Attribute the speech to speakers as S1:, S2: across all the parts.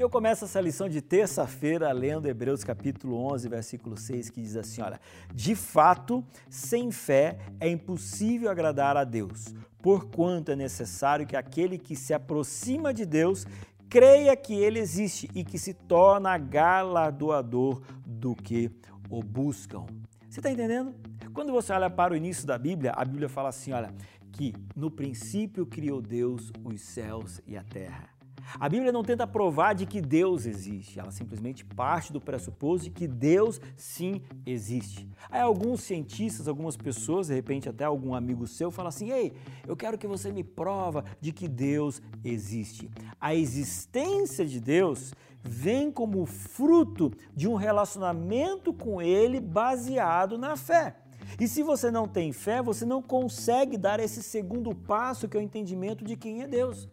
S1: E eu começo essa lição de terça-feira lendo Hebreus capítulo 11, versículo 6, que diz assim, olha: "De fato, sem fé é impossível agradar a Deus, porquanto é necessário que aquele que se aproxima de Deus creia que ele existe e que se torna galardoador do que o buscam." Você está entendendo? Quando você olha para o início da Bíblia, a Bíblia fala assim, olha, que no princípio criou Deus os céus e a terra. A Bíblia não tenta provar de que Deus existe, ela simplesmente parte do pressuposto de que Deus sim existe. Aí alguns cientistas, algumas pessoas, de repente até algum amigo seu, fala assim: "Ei, eu quero que você me prova de que Deus existe". A existência de Deus vem como fruto de um relacionamento com ele baseado na fé. E se você não tem fé, você não consegue dar esse segundo passo, que é o entendimento de quem é Deus.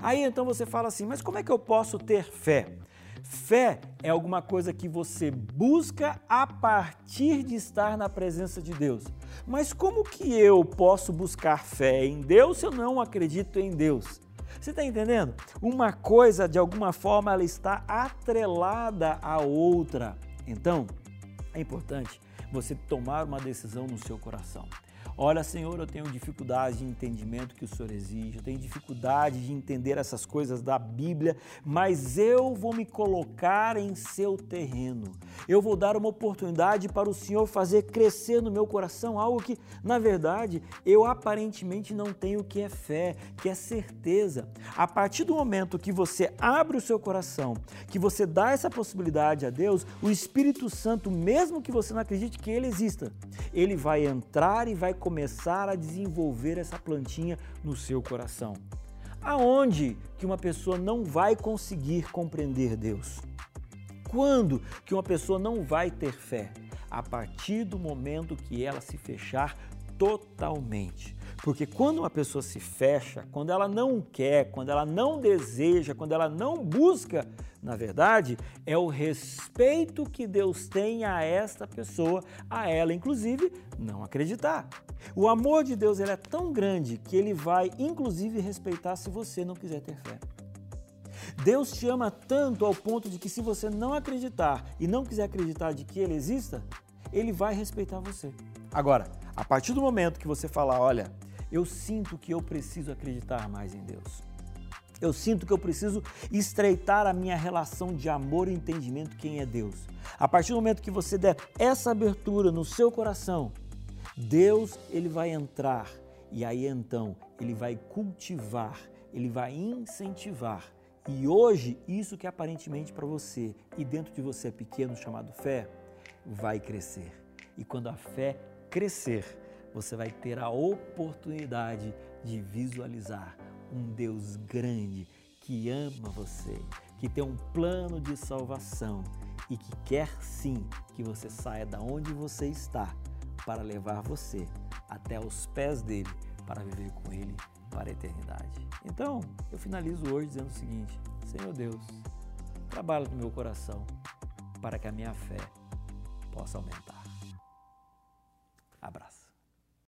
S1: Aí então você fala assim: mas como é que eu posso ter fé? Fé é alguma coisa que você busca a partir de estar na presença de Deus. Mas como que eu posso buscar fé em Deus se eu não acredito em Deus? Você está entendendo? Uma coisa, de alguma forma, ela está atrelada à outra. Então, é importante você tomar uma decisão no seu coração. Olha, Senhor, eu tenho dificuldade de entendimento que o Senhor exige, eu tenho dificuldade de entender essas coisas da Bíblia, mas eu vou me colocar em seu terreno. Eu vou dar uma oportunidade para o Senhor fazer crescer no meu coração algo que, na verdade, eu aparentemente não tenho que é fé, que é certeza. A partir do momento que você abre o seu coração, que você dá essa possibilidade a Deus, o Espírito Santo, mesmo que você não acredite que ele exista, ele vai entrar e vai começar a desenvolver essa plantinha no seu coração. Aonde que uma pessoa não vai conseguir compreender Deus? Quando que uma pessoa não vai ter fé? A partir do momento que ela se fechar totalmente. Porque quando uma pessoa se fecha, quando ela não quer, quando ela não deseja, quando ela não busca, na verdade, é o respeito que Deus tem a esta pessoa, a ela inclusive não acreditar. O amor de Deus ele é tão grande que ele vai inclusive respeitar se você não quiser ter fé. Deus te ama tanto ao ponto de que se você não acreditar e não quiser acreditar de que ele exista, ele vai respeitar você. Agora, a partir do momento que você falar, olha, eu sinto que eu preciso acreditar mais em Deus. Eu sinto que eu preciso estreitar a minha relação de amor e entendimento quem é Deus. A partir do momento que você der essa abertura no seu coração, Deus ele vai entrar e aí então ele vai cultivar, ele vai incentivar. E hoje isso que aparentemente para você e dentro de você é pequeno chamado fé, vai crescer. E quando a fé crescer, você vai ter a oportunidade de visualizar um Deus grande que ama você, que tem um plano de salvação e que quer sim que você saia da onde você está para levar você até os pés dele para viver com ele para a eternidade. Então, eu finalizo hoje dizendo o seguinte: Senhor Deus, trabalha no meu coração para que a minha fé possa aumentar.